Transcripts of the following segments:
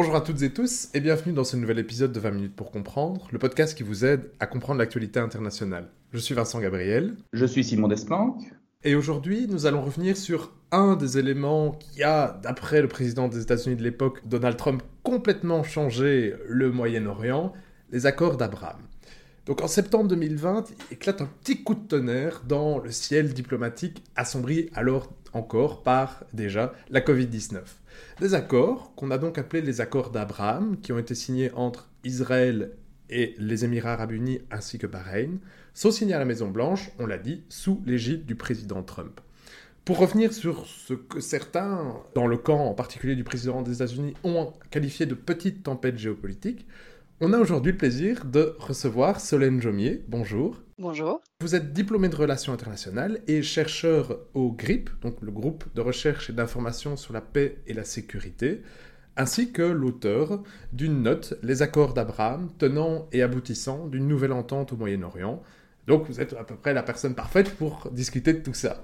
Bonjour à toutes et tous et bienvenue dans ce nouvel épisode de 20 minutes pour comprendre, le podcast qui vous aide à comprendre l'actualité internationale. Je suis Vincent Gabriel. Je suis Simon Desplanques. Et aujourd'hui, nous allons revenir sur un des éléments qui a, d'après le président des États-Unis de l'époque, Donald Trump, complètement changé le Moyen-Orient, les accords d'Abraham. Donc en septembre 2020, il éclate un petit coup de tonnerre dans le ciel diplomatique assombri alors encore par déjà la Covid-19. Des accords qu'on a donc appelés les accords d'Abraham, qui ont été signés entre Israël et les Émirats arabes unis ainsi que Bahreïn, sont signés à la Maison Blanche, on l'a dit, sous l'égide du président Trump. Pour revenir sur ce que certains, dans le camp en particulier du président des États-Unis, ont qualifié de petite tempête géopolitique, on a aujourd'hui le plaisir de recevoir Solène Jomier. Bonjour. Bonjour. Vous êtes diplômé de relations internationales et chercheur au GRIP, donc le groupe de recherche et d'information sur la paix et la sécurité, ainsi que l'auteur d'une note, Les accords d'Abraham, tenant et aboutissant d'une nouvelle entente au Moyen-Orient. Donc vous êtes à peu près la personne parfaite pour discuter de tout ça.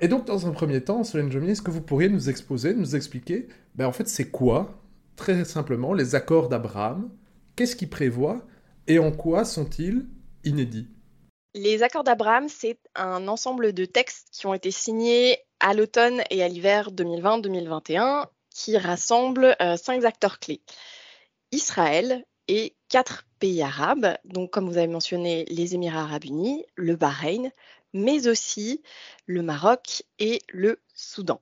Et donc dans un premier temps, Solène Jomier, est-ce que vous pourriez nous exposer, nous expliquer, ben en fait c'est quoi, très simplement, les accords d'Abraham Qu'est-ce qu'ils prévoient et en quoi sont-ils inédits? Les accords d'Abraham, c'est un ensemble de textes qui ont été signés à l'automne et à l'hiver 2020-2021 qui rassemblent euh, cinq acteurs clés. Israël et quatre pays arabes, donc comme vous avez mentionné les Émirats arabes unis, le Bahreïn, mais aussi le Maroc et le Soudan.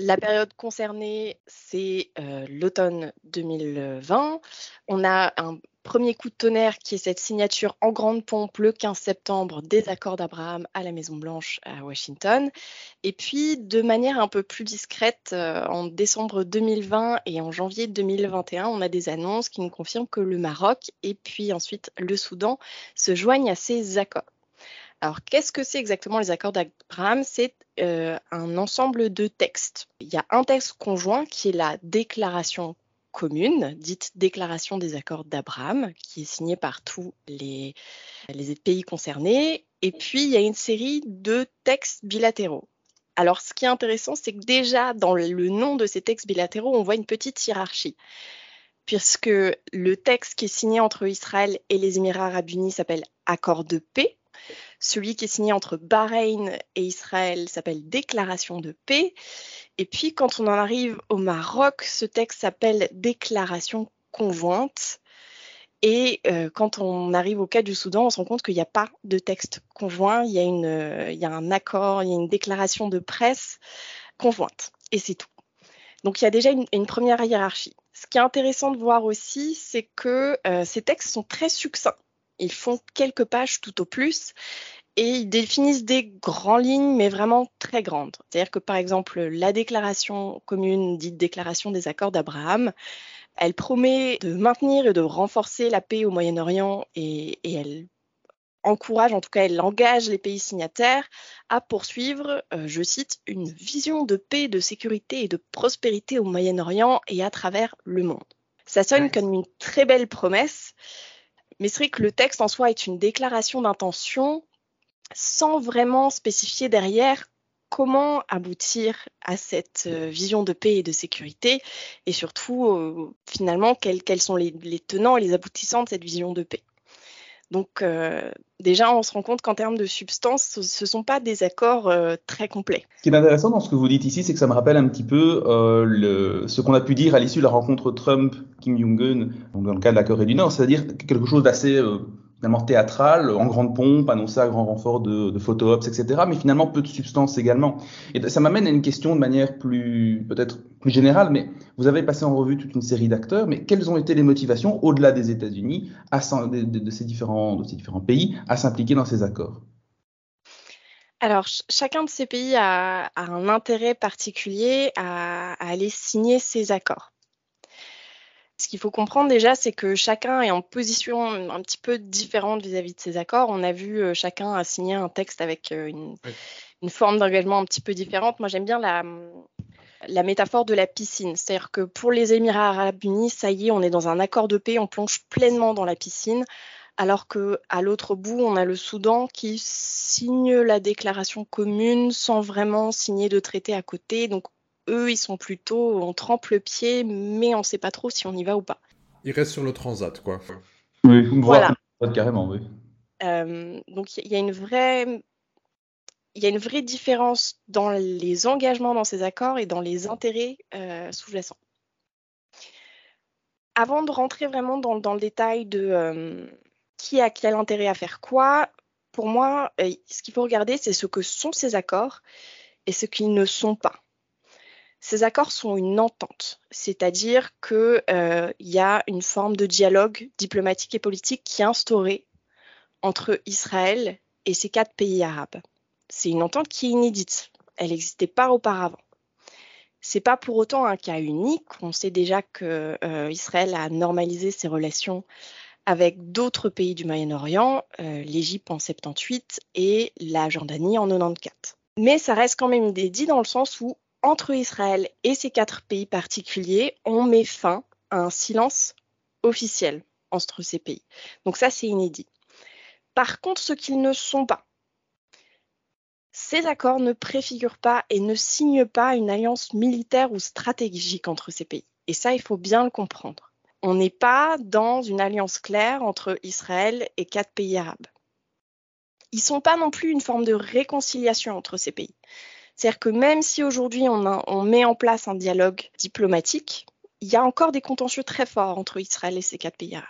La période concernée, c'est euh, l'automne 2020. On a un premier coup de tonnerre qui est cette signature en grande pompe le 15 septembre des accords d'Abraham à la Maison-Blanche à Washington. Et puis, de manière un peu plus discrète, euh, en décembre 2020 et en janvier 2021, on a des annonces qui nous confirment que le Maroc et puis ensuite le Soudan se joignent à ces accords. Alors, qu'est-ce que c'est exactement les accords d'Abraham? C'est euh, un ensemble de textes. Il y a un texte conjoint qui est la déclaration commune, dite déclaration des accords d'Abraham, qui est signée par tous les, les pays concernés. Et puis, il y a une série de textes bilatéraux. Alors, ce qui est intéressant, c'est que déjà, dans le nom de ces textes bilatéraux, on voit une petite hiérarchie puisque le texte qui est signé entre Israël et les Émirats arabes unis s'appelle accord de paix, celui qui est signé entre Bahreïn et Israël s'appelle Déclaration de paix. Et puis quand on en arrive au Maroc, ce texte s'appelle Déclaration conjointe. Et euh, quand on arrive au cas du Soudan, on se rend compte qu'il n'y a pas de texte conjoint, il y, a une, euh, il y a un accord, il y a une déclaration de presse conjointe. Et c'est tout. Donc il y a déjà une, première hiérarchie. Ce qui est intéressant de voir aussi, c'est que euh, ces textes sont très succincts. Ils font quelques pages tout au plus et ils définissent des grandes lignes, mais vraiment très grandes. C'est-à-dire que par exemple, la déclaration commune, dite déclaration des accords d'Abraham, elle promet de maintenir et de renforcer la paix au Moyen-Orient et, elle encourage, en tout cas elle engage les pays signataires à poursuivre, euh, je cite, une vision de paix, de sécurité et de prospérité au Moyen-Orient et à travers le monde. Ça sonne comme une très belle promesse, mais c'est vrai que le texte en soi est une déclaration d'intention sans vraiment spécifier derrière comment aboutir à cette euh, vision de paix et de sécurité et surtout euh, finalement quels, sont les, tenants et les aboutissants de cette vision de paix. Donc euh, déjà, on se rend compte qu'en termes de substance, ce ne sont pas des accords très complets. Ce qui est intéressant dans ce que vous dites ici, c'est que ça me rappelle un petit peu le, ce qu'on a pu dire à l'issue de la rencontre Trump-Kim Jong-un, dans le cas de la Corée du Nord, c'est-à-dire quelque chose d'assez finalement théâtral, en grande pompe, annoncé à grand renfort de, de photo-ops, etc., mais finalement peu de substance également. Et ça m'amène à une question de manière plus, peut-être plus générale, mais vous avez passé en revue toute une série d'acteurs, mais quelles ont été les motivations, au-delà des États-Unis, de, de, ces différents, de ces différents pays, à s'impliquer dans ces accords? Alors, chacun de ces pays a, a un intérêt particulier à, à, aller signer ces accords. Ce qu'il faut comprendre déjà, c'est que chacun est en position un petit peu différente vis-à-vis de ces accords. On a vu euh, chacun a signé un texte avec euh, une, forme d'engagement un petit peu différente. Moi, j'aime bien la, la métaphore de la piscine. C'est-à-dire que pour les Émirats arabes unis, ça y est, on est dans un accord de paix, on plonge pleinement dans la piscine. Alors que à l'autre bout, on a le Soudan qui signe la déclaration commune sans vraiment signer de traité à côté. Donc eux, ils sont plutôt, on trempe le pied, mais on ne sait pas trop si on y va ou pas. Ils restent sur le transat, quoi. Oui, voilà. carrément, oui. Euh, donc il y a une vraie il y a une vraie différence dans les engagements dans ces accords et dans les intérêts euh, sous-jacents. Avant de rentrer vraiment dans, le détail de euh, qui a quel intérêt à faire quoi, pour moi, ce qu'il faut regarder, c'est ce que sont ces accords et ce qu'ils ne sont pas. Ces accords sont une entente, c'est-à-dire qu'il y a une forme de dialogue diplomatique et politique qui est instaurée entre Israël et ces quatre pays arabes. C'est une entente qui est inédite. Elle n'existait pas auparavant. C'est pas pour autant un cas unique. On sait déjà que euh, Israël a normalisé ses relations avec d'autres pays du Moyen-Orient, euh, l'Égypte en 78 et la Jordanie en 94. Mais ça reste quand même inédit dans le sens où entre Israël et ces quatre pays particuliers, on met fin à un silence officiel entre ces pays. Donc ça, c'est inédit. Par contre, ce qu'ils ne sont pas, ces accords ne préfigurent pas et ne signent pas une alliance militaire ou stratégique entre ces pays. Et ça, il faut bien le comprendre. On n'est pas dans une alliance claire entre Israël et quatre pays arabes. Ils ne sont pas non plus une forme de réconciliation entre ces pays. C'est-à-dire que même si aujourd'hui on, met en place un dialogue diplomatique, il y a encore des contentieux très forts entre Israël et ces quatre pays arabes.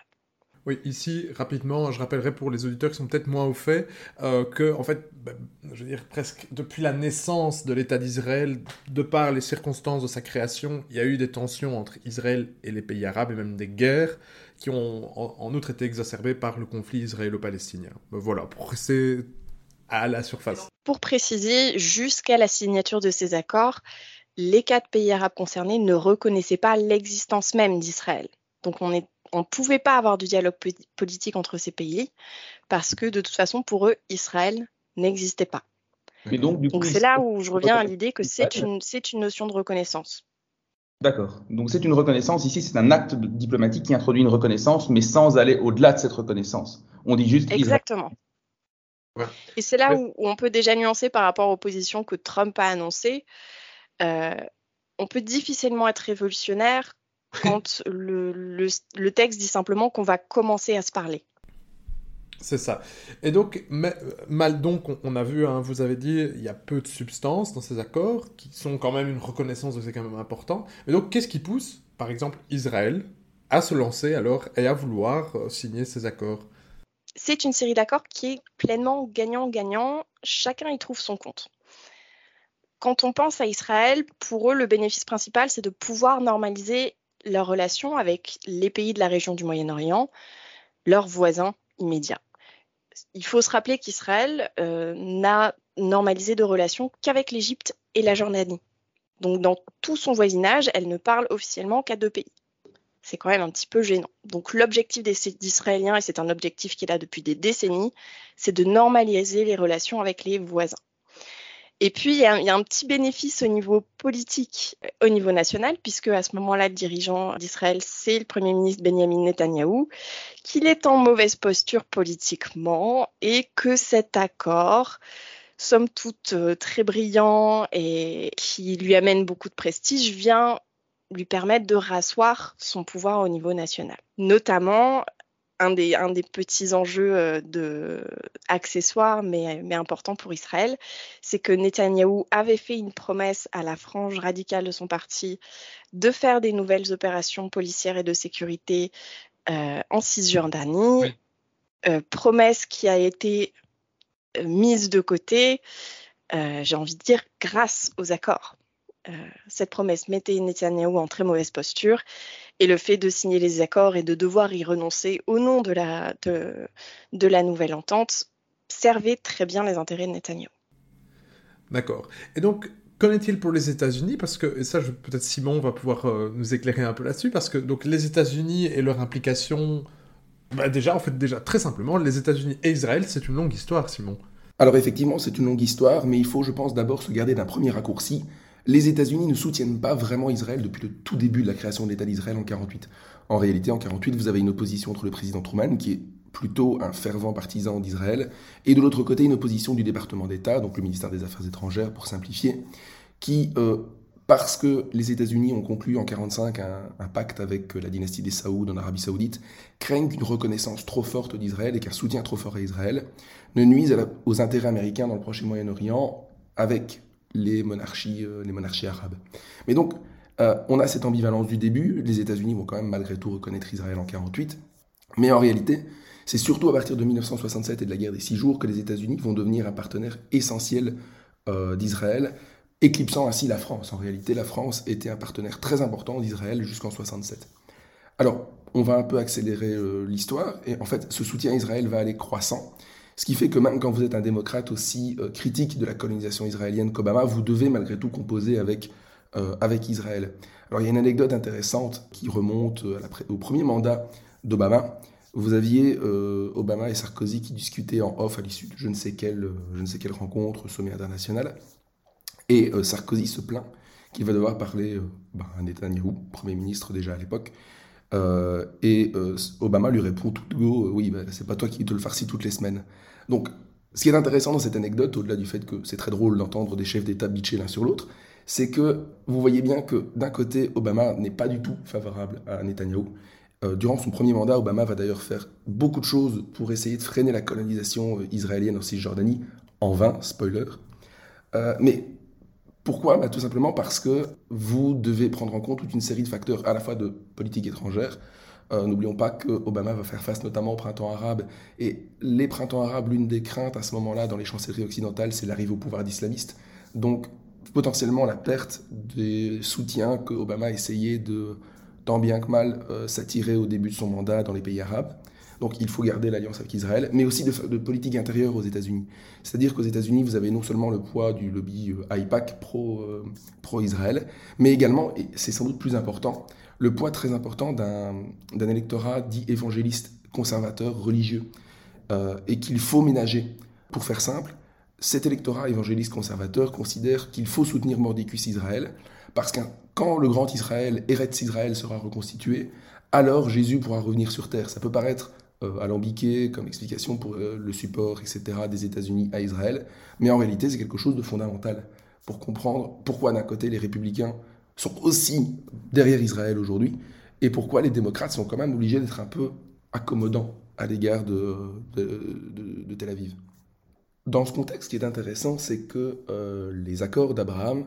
Oui, ici, rapidement, je rappellerai pour les auditeurs qui sont peut-être moins au fait, euh, que, en fait, ben, je veux dire, presque depuis la naissance de l'État d'Israël, de par les circonstances de sa création, il y a eu des tensions entre Israël et les pays arabes, et même des guerres, qui ont en, outre été exacerbées par le conflit israélo-palestinien. Ben, voilà, pour rester à la surface. Pour préciser, jusqu'à la signature de ces accords, les quatre pays arabes concernés ne reconnaissaient pas l'existence même d'Israël. Donc on est on ne pouvait pas avoir du dialogue politique entre ces pays parce que de toute façon, pour eux, Israël n'existait pas. donc, c'est là où je reviens à l'idée que c'est une, une notion de reconnaissance. D'accord. Donc c'est une reconnaissance. Ici, c'est un acte diplomatique qui introduit une reconnaissance, mais sans aller au-delà de cette reconnaissance. On dit juste. Exactement. Et c'est là où, on peut déjà nuancer par rapport aux positions que Trump a annoncées. Euh, on peut difficilement être révolutionnaire quand le, texte dit simplement qu'on va commencer à se parler. C'est ça. Et donc, mal donc, on, a vu, hein, vous avez dit, il y a peu de substance dans ces accords, qui sont quand même une reconnaissance de c'est quand même important. Et donc, qu'est-ce qui pousse, par exemple, Israël à se lancer alors et à vouloir euh, signer ces accords? C'est une série d'accords qui est pleinement gagnant-gagnant. Chacun y trouve son compte. Quand on pense à Israël, pour eux, le bénéfice principal, c'est de pouvoir normaliser leur relation avec les pays de la région du Moyen-Orient, leurs voisins immédiats. Il faut se rappeler qu'Israël euh, n'a normalisé de relations qu'avec l'Égypte et la Jordanie. Donc dans tout son voisinage, elle ne parle officiellement qu'à deux pays. C'est quand même un petit peu gênant. Donc l'objectif des Israéliens, et c'est un objectif qui est là depuis des décennies, c'est de normaliser les relations avec les voisins. Et puis, il y, a, un petit bénéfice au niveau politique, euh, au niveau national, puisque à ce moment-là, le dirigeant d'Israël, c'est le Premier ministre Benjamin Netanyahou, qu'il est en mauvaise posture politiquement et que cet accord, somme toute euh, très brillant et qui lui amène beaucoup de prestige, vient lui permettre de rasseoir son pouvoir au niveau national. Notamment un des, un des petits enjeux euh, de, accessoires, mais, mais importants pour Israël, c'est que Netanyahou avait fait une promesse à la frange radicale de son parti de faire des nouvelles opérations policières et de sécurité euh, en Cisjordanie. Euh, promesse qui a été mise de côté, j'ai envie de dire, grâce aux accords. Cette promesse mettait Netanyahou en très mauvaise posture et le fait de signer les accords et de devoir y renoncer au nom de la, de, la nouvelle entente servait très bien les intérêts de Netanyahu. D'accord. Et donc, qu'en est-il pour les États-Unis? Parce que, et ça, peut-être Simon va pouvoir euh, nous éclairer un peu là-dessus, parce que donc, les États-Unis et leur implication, bah, déjà, en fait, déjà, très simplement, les États-Unis et Israël, c'est une longue histoire, Simon. Alors effectivement, c'est une longue histoire, mais il faut, je pense, d'abord se garder d'un premier raccourci, les États-Unis ne soutiennent pas vraiment Israël depuis le tout début de la création de l'État d'Israël en 48. En réalité, en 48, vous avez une opposition entre le président Truman, qui est plutôt un fervent partisan d'Israël, et de l'autre côté, une opposition du département d'État, donc le ministère des Affaires étrangères pour simplifier, qui euh, parce que les États-Unis ont conclu en 1945 un, pacte avec la dynastie des Saouds en Arabie Saoudite, craignent qu'une reconnaissance trop forte d'Israël et qu'un soutien trop fort à Israël ne nuise aux intérêts américains dans le prochain Moyen-Orient avec les monarchies, euh, les monarchies arabes. Mais donc, euh, on a cette ambivalence du début. Les États-Unis vont quand même malgré tout reconnaître Israël en 1948. Mais en réalité, c'est surtout à partir de 1967 et de la guerre des six jours que les États-Unis vont devenir un partenaire essentiel euh, d'Israël, éclipsant ainsi la France. En réalité, la France était un partenaire très important d'Israël jusqu'en 67. Alors, on va un peu accélérer l'histoire, et en fait, ce soutien à Israël va aller croissant. Ce qui fait que même quand vous êtes un démocrate aussi euh, critique de la colonisation israélienne qu'Obama, vous devez malgré tout composer avec, euh, avec Israël. Alors il y a une anecdote intéressante qui remonte euh, au premier mandat d'Obama. Vous aviez Obama et Sarkozy qui discutaient en off à l'issue de je ne sais quelle, je ne sais quelle rencontre, sommet international. Et Sarkozy se plaint qu'il va devoir parler bah, à Netanyahu, Premier ministre déjà à l'époque, et Obama lui répond tout go, oui, bah, c'est pas toi qui te le farcis toutes les semaines. Donc, ce qui est intéressant dans cette anecdote, au-delà du fait que c'est très drôle d'entendre des chefs d'État bitcher l'un sur l'autre, c'est que vous voyez bien que d'un côté, Obama n'est pas du tout favorable à Netanyahou. Euh, durant son premier mandat, Obama va d'ailleurs faire beaucoup de choses pour essayer de freiner la colonisation euh, israélienne en Cisjordanie, en vain, spoiler. Euh, mais pourquoi? Bah, Tout simplement parce que vous devez prendre en compte toute une série de facteurs à la fois de politique étrangère, euh, n'oublions pas que Obama va faire face notamment au printemps arabe. Et les printemps arabes, l'une des craintes à ce moment-là dans les chancelleries occidentales, c'est l'arrivée au pouvoir d'islamistes. Donc potentiellement la perte des soutiens que Obama essayait de, tant bien que mal, euh, s'attirer au début de son mandat dans les pays arabes. Donc il faut garder l'alliance avec Israël, mais aussi de, politique intérieure aux États-Unis. C'est-à-dire qu'aux États-Unis, vous avez non seulement le poids du lobby euh, AIPAC pro-Israël, mais également, et c'est sans doute plus important, le poids très important d'un électorat dit évangéliste, conservateur, religieux, euh, et qu'il faut ménager. Pour faire simple, cet électorat évangéliste conservateur considère qu'il faut soutenir Mordicus Israël, parce que quand le grand Israël, Eretz Israël, sera reconstitué, alors Jésus pourra revenir sur terre. Ça peut paraître euh, alambiqué comme explication pour euh, le support, etc., des États-Unis à Israël, mais en réalité, c'est quelque chose de fondamental pour comprendre pourquoi d'un côté les républicains sont aussi derrière Israël aujourd'hui, et pourquoi les démocrates sont quand même obligés d'être un peu accommodants à l'égard de, de, Tel Aviv. Dans ce contexte, ce qui est intéressant, c'est que euh, les accords d'Abraham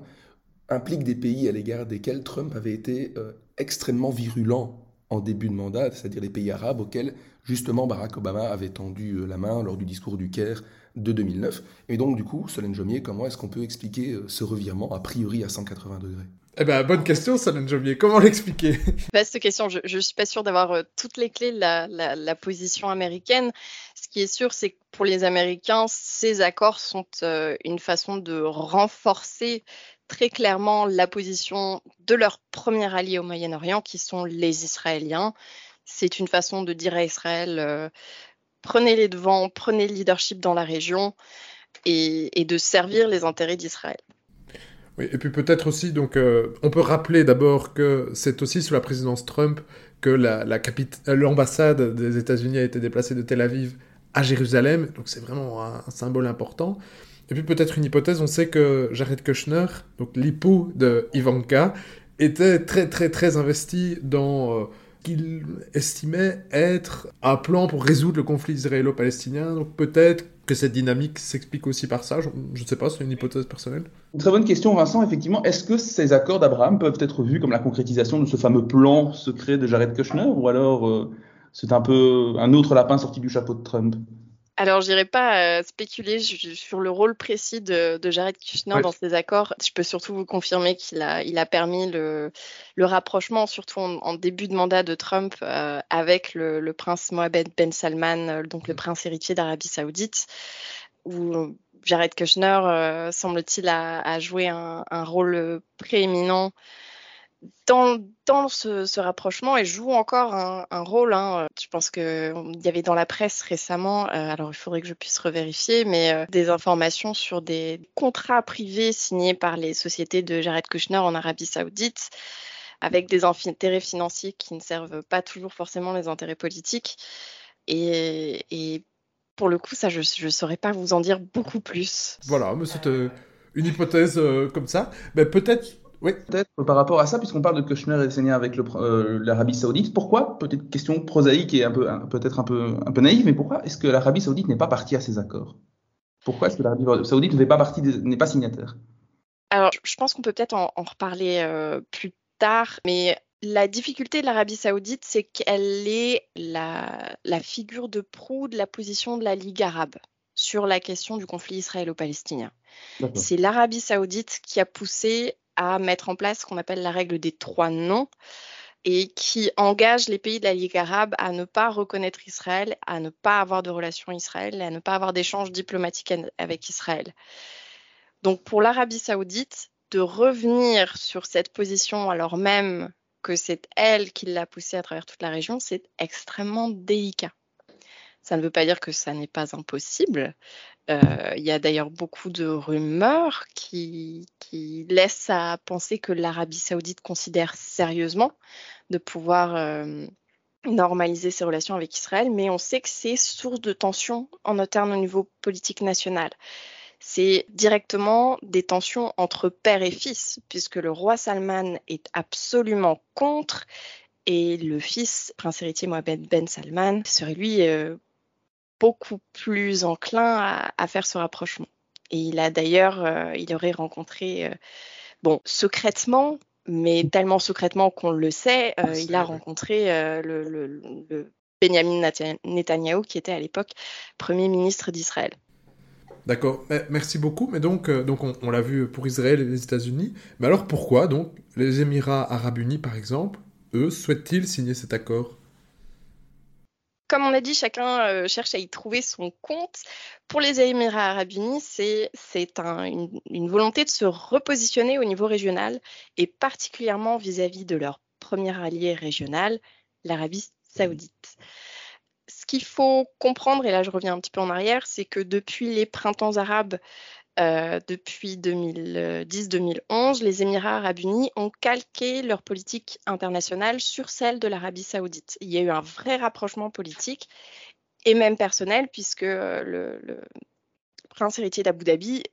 impliquent des pays à l'égard desquels Trump avait été euh, extrêmement virulent en début de mandat, c'est-à-dire les pays arabes auxquels justement Barack Obama avait tendu euh, la main lors du discours du Caire de 2009. Et donc du coup, Solène Jomier, comment est-ce qu'on peut expliquer ce revirement a priori à 180 degrés? Eh ben, bonne question, Solène Jomier. Comment l'expliquer? Vaste question. Je ne suis pas sûre d'avoir euh, toutes les clés de la, la, position américaine. Ce qui est sûr, c'est que pour les Américains, ces accords sont euh, une façon de renforcer très clairement la position de leur premier allié au Moyen-Orient, qui sont les Israéliens. C'est une façon de dire à Israël, euh, prenez les devants, prenez le leadership dans la région et, de servir les intérêts d'Israël. Oui, et puis peut-être aussi, donc, euh, on peut rappeler d'abord que c'est aussi sous la présidence Trump que l'ambassade des États-Unis a été déplacée de Tel Aviv à Jérusalem, donc c'est vraiment un, symbole important. Et puis peut-être une hypothèse, on sait que Jared Kushner, donc l'époux de Ivanka, était très très très investi dans euh, qu'il estimait être un plan pour résoudre le conflit israélo-palestinien. Donc peut-être que cette dynamique s'explique aussi par ça. Je ne sais pas, c'est une hypothèse personnelle. Très bonne question, Vincent. Effectivement, est-ce que ces accords d'Abraham peuvent être vus comme la concrétisation de ce fameux plan secret de Jared Kushner ou alors euh, c'est un peu un autre lapin sorti du chapeau de Trump? Alors, je n'irai pas euh, spéculer sur le rôle précis de, Jared Kushner dans ces accords. Je peux surtout vous confirmer qu'il a, il a permis le, rapprochement, surtout en, début de mandat de Trump, euh, avec le, prince Mohamed Ben Salman, euh, donc le prince héritier d'Arabie Saoudite, où Jared Kushner, semble-t-il, a, joué un, un rôle prééminent dans, ce, rapprochement, et joue encore un, rôle. Hein. Je pense qu'il y avait dans la presse récemment, euh, alors il faudrait que je puisse revérifier, mais euh, des informations sur des contrats privés signés par les sociétés de Jared Kushner en Arabie Saoudite, avec des intérêts financiers qui ne servent pas toujours forcément les intérêts politiques. Et, pour le coup, ça, je ne saurais pas vous en dire beaucoup plus. Voilà, mais c'était une hypothèse euh, comme ça. Mais peut-être Oui. Peut-être par rapport à ça, puisqu'on parle de Kushner et Senia avec l'Arabie Saoudite, pourquoi, peut-être question prosaïque et un peu, peut-être un peu, un peu naïve, mais pourquoi est-ce que l'Arabie Saoudite n'est pas partie à ces accords? Pourquoi est-ce que l'Arabie Saoudite n'est pas partie, n'est pas signataire? Alors, je pense qu'on peut peut-être en, reparler plus tard, mais la difficulté de l'Arabie saoudite, c'est qu'elle est la, figure de proue de la position de la Ligue arabe sur la question du conflit israélo-palestinien. C'est l'Arabie saoudite qui a poussé à mettre en place ce qu'on appelle la règle des trois noms et qui engage les pays de la Ligue arabe à ne pas reconnaître Israël, à ne pas avoir de relations Israël à ne pas avoir d'échanges diplomatiques avec Israël. Donc pour l'Arabie saoudite, de revenir sur cette position alors même que c'est elle qui l'a poussé à travers toute la région, c'est extrêmement délicat. Ça ne veut pas dire que ça n'est pas impossible. Euh, il y a d'ailleurs beaucoup de rumeurs qui, laissent à penser que l'Arabie saoudite considère sérieusement de pouvoir euh, normaliser ses relations avec Israël, mais on sait que c'est source de tension en interne au niveau politique national c'est directement des tensions entre père et fils, puisque le roi Salman est absolument contre et le fils, prince héritier Mohamed Ben Salman, serait lui euh, beaucoup plus enclin à, faire ce rapprochement. Et il a d'ailleurs, euh, il aurait rencontré, euh, bon, secrètement, mais tellement secrètement qu'on le sait, il a rencontré le, le Benjamin Netanyahu, qui était à l'époque Premier ministre d'Israël. D'accord, merci beaucoup. Mais donc, euh, donc on, l'a vu pour Israël et les États-Unis. Mais alors pourquoi donc les Émirats arabes unis, par exemple, eux, souhaitent-ils signer cet accord? Comme on a dit, chacun euh, cherche à y trouver son compte. Pour les Émirats arabes unis, c'est une, volonté de se repositionner au niveau régional et particulièrement vis-à-vis -vis de leur premier allié régional, l'Arabie saoudite ce qu'il faut comprendre, et là je reviens un petit peu en arrière, c'est que depuis les printemps arabes, euh, depuis 2010-2011, les Émirats arabes unis ont calqué leur politique internationale sur celle de l'Arabie saoudite. Il y a eu un vrai rapprochement politique et même personnel, puisque euh, le, prince héritier d'Abu Dhabi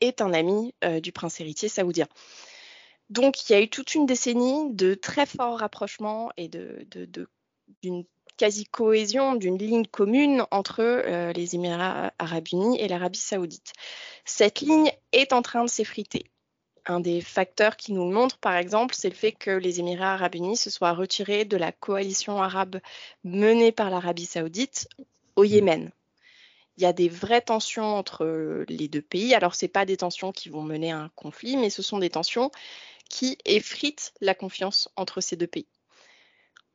est un ami euh, du prince héritier saoudien. Donc il y a eu toute une décennie de très forts rapprochements et d'une de, quasi-cohésion d'une ligne commune entre euh, les Émirats arabes unis et l'Arabie saoudite. Cette ligne est en train de s'effriter. Un des facteurs qui nous le montre, par exemple, c'est le fait que les Émirats arabes unis se soient retirés de la coalition arabe menée par l'Arabie saoudite au Yémen. Il y a des vraies tensions entre les deux pays. Alors, ce pas des tensions qui vont mener à un conflit, mais ce sont des tensions qui effritent la confiance entre ces deux pays.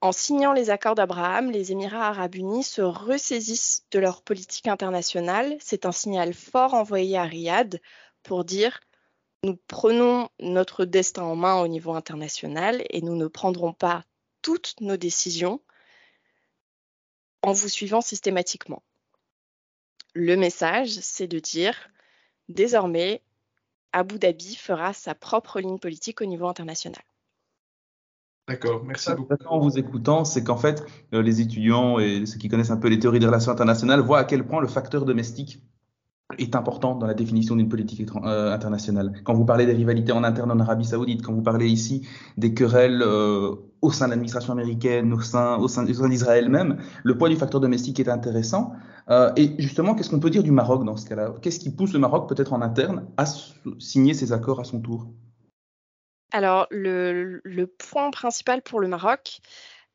En signant les accords d'Abraham, les Émirats arabes unis se ressaisissent de leur politique internationale. C'est un signal fort envoyé à Riyad pour dire nous prenons notre destin en main au niveau international et nous ne prendrons pas toutes nos décisions en vous suivant systématiquement. Le message, c'est de dire désormais, Abu Dhabi fera sa propre ligne politique au niveau international. D'accord, merci beaucoup. En vous écoutant, c'est qu'en fait, euh, les étudiants et ceux qui connaissent un peu les théories des relations internationales voient à quel point le facteur domestique est important dans la définition d'une politique euh, internationale. Quand vous parlez des rivalités en interne en Arabie Saoudite, quand vous parlez ici des querelles euh, au sein de l'administration américaine, au sein, au sein, d'Israël même, le poids du facteur domestique est intéressant. et justement, qu'est-ce qu'on peut dire du Maroc dans ce cas-là? Qu'est-ce qui pousse le Maroc, peut-être en interne, à signer ces accords à son tour? Alors, le, point principal pour le Maroc,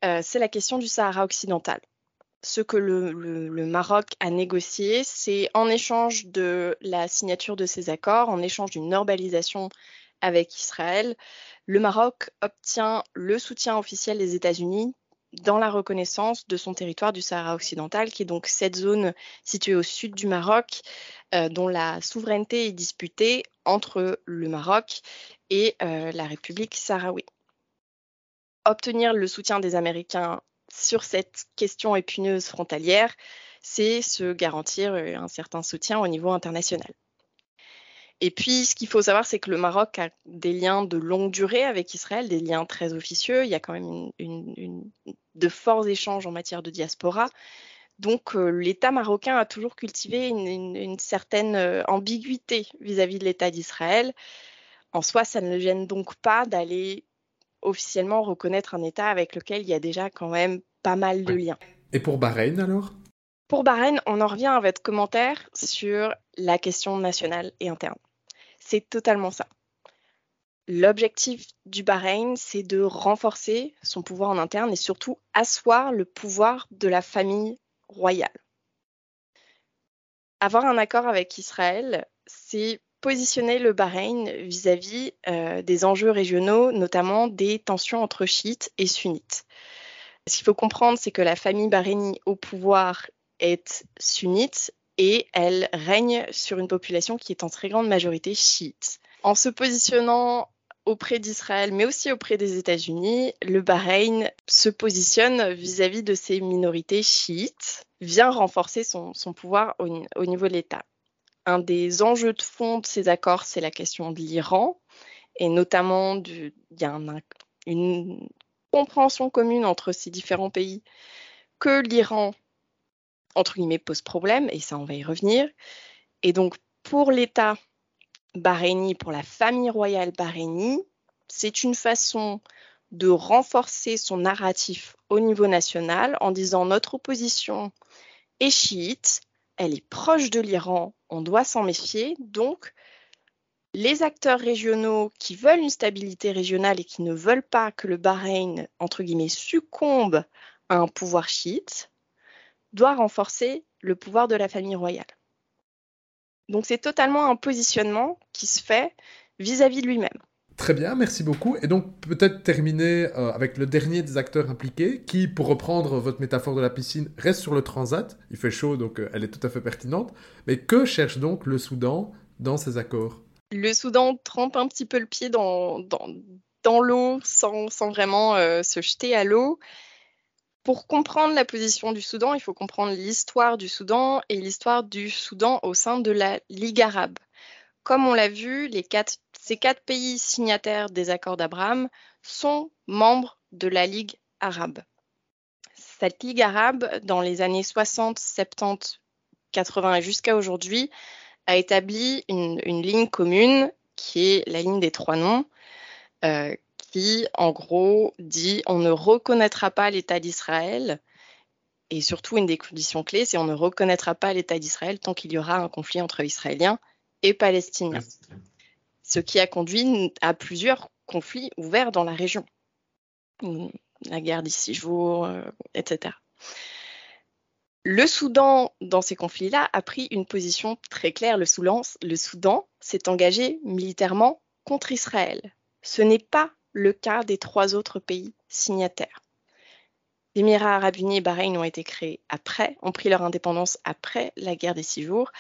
euh, c'est la question du Sahara occidental. Ce que le, Maroc a négocié, c'est en échange de la signature de ces accords, en échange d'une normalisation avec Israël, le Maroc obtient le soutien officiel des États-Unis dans la reconnaissance de son territoire du Sahara occidental, qui est donc cette zone située au sud du Maroc, euh, dont la souveraineté est disputée entre le Maroc et euh, la République sahraoui. Obtenir le soutien des Américains sur cette question épineuse frontalière, c'est se garantir euh, un certain soutien au niveau international. Et puis, ce qu'il faut savoir, c'est que le Maroc a des liens de longue durée avec Israël, des liens très officieux. Il y a quand même de forts échanges en matière de diaspora. Donc, euh, l'État marocain a toujours cultivé une, certaine ambiguïté vis à -vis de l'État d'Israël En soi, ça ne le gêne donc pas d'aller officiellement reconnaître un État avec lequel il y a déjà quand même pas mal de liens. Et pour Bahreïn alors? Pour Bahreïn, on en revient à votre commentaire sur la question nationale et interne. C'est totalement ça. L'objectif du Bahreïn, c'est de renforcer son pouvoir en interne et surtout asseoir le pouvoir de la famille royale. Avoir un accord avec Israël, c'est positionner le Bahreïn vis-à-vis euh, des enjeux régionaux, notamment des tensions entre chiites et sunnites. Ce qu'il faut comprendre, c'est que la famille bahreïnie au pouvoir est sunnite et elle règne sur une population qui est en très grande majorité chiite. En se positionnant auprès d'Israël, mais aussi auprès des États-Unis, le Bahreïn se positionne vis-à-vis de ces minorités chiites, vient renforcer son, pouvoir au niveau de l'État un des enjeux de fond de ces accords, c'est la question de l'Iran, et notamment il y a une compréhension commune entre ces différents pays que l'Iran, entre guillemets, pose problème, et ça, on va y revenir. Et donc, pour l'État bahreïni, pour la famille royale bahreïnie, c'est une façon de renforcer son narratif au niveau national en disant notre opposition est chiite, elle est proche de l'Iran, on doit s'en méfier. Donc, les acteurs régionaux qui veulent une stabilité régionale et qui ne veulent pas que le Bahreïn, entre guillemets, succombe à un pouvoir chiite, doivent renforcer le pouvoir de la famille royale. Donc c'est totalement un positionnement qui se fait vis-à-vis de lui-même. Très bien, merci beaucoup. Et donc peut-être terminer euh, avec le dernier des acteurs impliqués, qui, pour reprendre votre métaphore de la piscine, reste sur le transat. Il fait chaud, donc euh, elle est tout à fait pertinente. Mais que cherche donc le Soudan dans ces accords? Le Soudan trempe un petit peu le pied dans, dans, l'eau sans, vraiment euh, se jeter à l'eau. Pour comprendre la position du Soudan, il faut comprendre l'histoire du Soudan et l'histoire du Soudan au sein de la Ligue arabe. Comme on l'a vu, quatre ces quatre pays signataires des accords d'Abraham sont membres de la Ligue arabe. Cette Ligue arabe, dans les années 60, 70, 80 et jusqu'à aujourd'hui, a établi une, ligne commune qui est la ligne des trois noms, euh, qui en gros dit on ne reconnaîtra pas l'État d'Israël et surtout une des conditions clés, c'est on ne reconnaîtra pas l'État d'Israël tant qu'il y aura un conflit entre Israéliens et Palestiniens ce qui a conduit à plusieurs conflits ouverts dans la région. La guerre des six jours, euh, etc. Le Soudan, dans ces conflits-là, a pris une position très claire. Le Soudan, le Soudan s'est engagé militairement contre Israël. Ce n'est pas le cas des trois autres pays signataires. Les Émirats arabes unis et Bahreïn ont été créés après, ont pris leur indépendance après la guerre des six jours.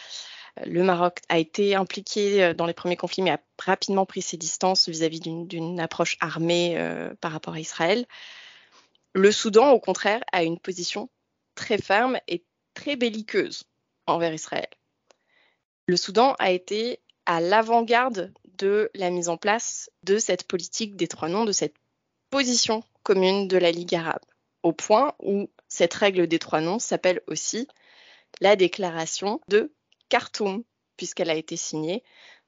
Le Maroc a été impliqué euh, dans les premiers conflits, mais a rapidement pris ses distances vis-à-vis d'une approche armée euh, par rapport à Israël. Le Soudan, au contraire, a une position très ferme et très belliqueuse envers Israël. Le Soudan a été à l'avant-garde de la mise en place de cette politique des trois noms, de cette position commune de la Ligue arabe, au point où cette règle des trois noms s'appelle aussi la déclaration de Khartoum, puisqu'elle a été signée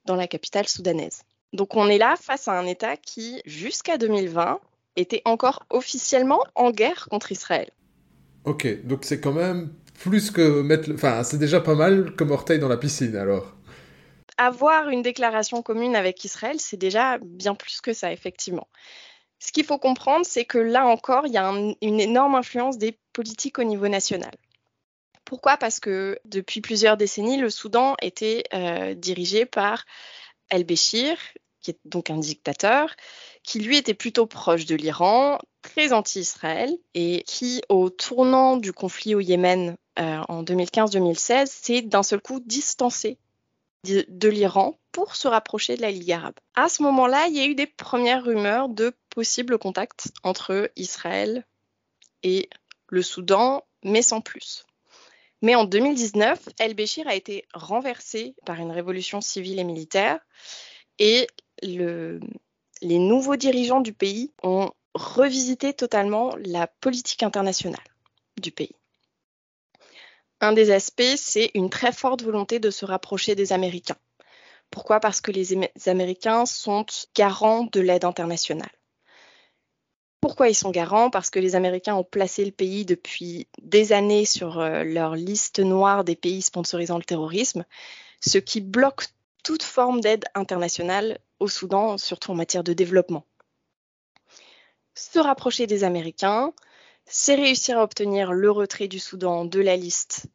dans la capitale soudanaise. Donc on est là face à un État qui, jusqu'à 2020, était encore officiellement en guerre contre Israël. Ok, donc c'est quand même plus que mettre... Enfin, c'est déjà pas mal comme orteil dans la piscine alors. Avoir une déclaration commune avec Israël, c'est déjà bien plus que ça, effectivement. Ce qu'il faut comprendre, c'est que là encore, il y a une énorme influence des politiques au niveau national. Pourquoi? Parce que depuis plusieurs décennies, le Soudan était euh, dirigé par El-Béchir, qui est donc un dictateur, qui lui était plutôt proche de l'Iran, très anti-Israël, et qui, au tournant du conflit au Yémen euh, en 2015-2016, s'est d'un seul coup distancé de, l'Iran pour se rapprocher de la Ligue arabe. À ce moment-là, il y a eu des premières rumeurs de possibles contacts entre Israël et le Soudan, mais sans plus. Mais en 2019, El-Béchir a été renversé par une révolution civile et militaire et les nouveaux dirigeants du pays ont revisité totalement la politique internationale du pays. Un des aspects, c'est une très forte volonté de se rapprocher des Américains. Pourquoi? Parce que les Américains sont garants de l'aide internationale. Pourquoi ils sont garants? Parce que les Américains ont placé le pays depuis des années sur euh, leur liste noire des pays sponsorisant le terrorisme, ce qui bloque toute forme d'aide internationale au Soudan, surtout en matière de développement. Se rapprocher des Américains, c'est réussir à obtenir le retrait du Soudan de la liste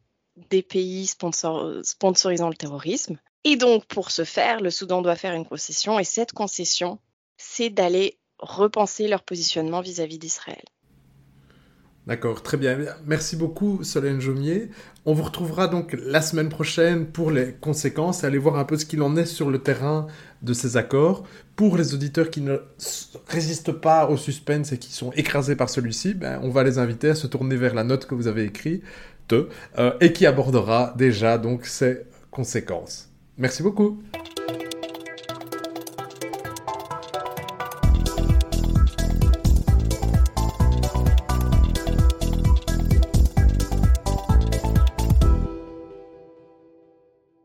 des pays sponsorisant le terrorisme. Et donc, pour ce faire, le Soudan doit faire une concession, et cette concession, c'est d'aller repenser leur positionnement vis-à-vis d'Israël. D'accord, très bien. Merci beaucoup Solène Jomier. On vous retrouvera donc la semaine prochaine pour les conséquences et aller voir un peu ce qu'il en est sur le terrain de ces accords. Pour les auditeurs qui ne résistent pas au suspense et qui sont écrasés par celui-ci, ben, on va les inviter à se tourner vers la note que vous avez écrite euh, et qui abordera déjà donc ces conséquences. Merci beaucoup.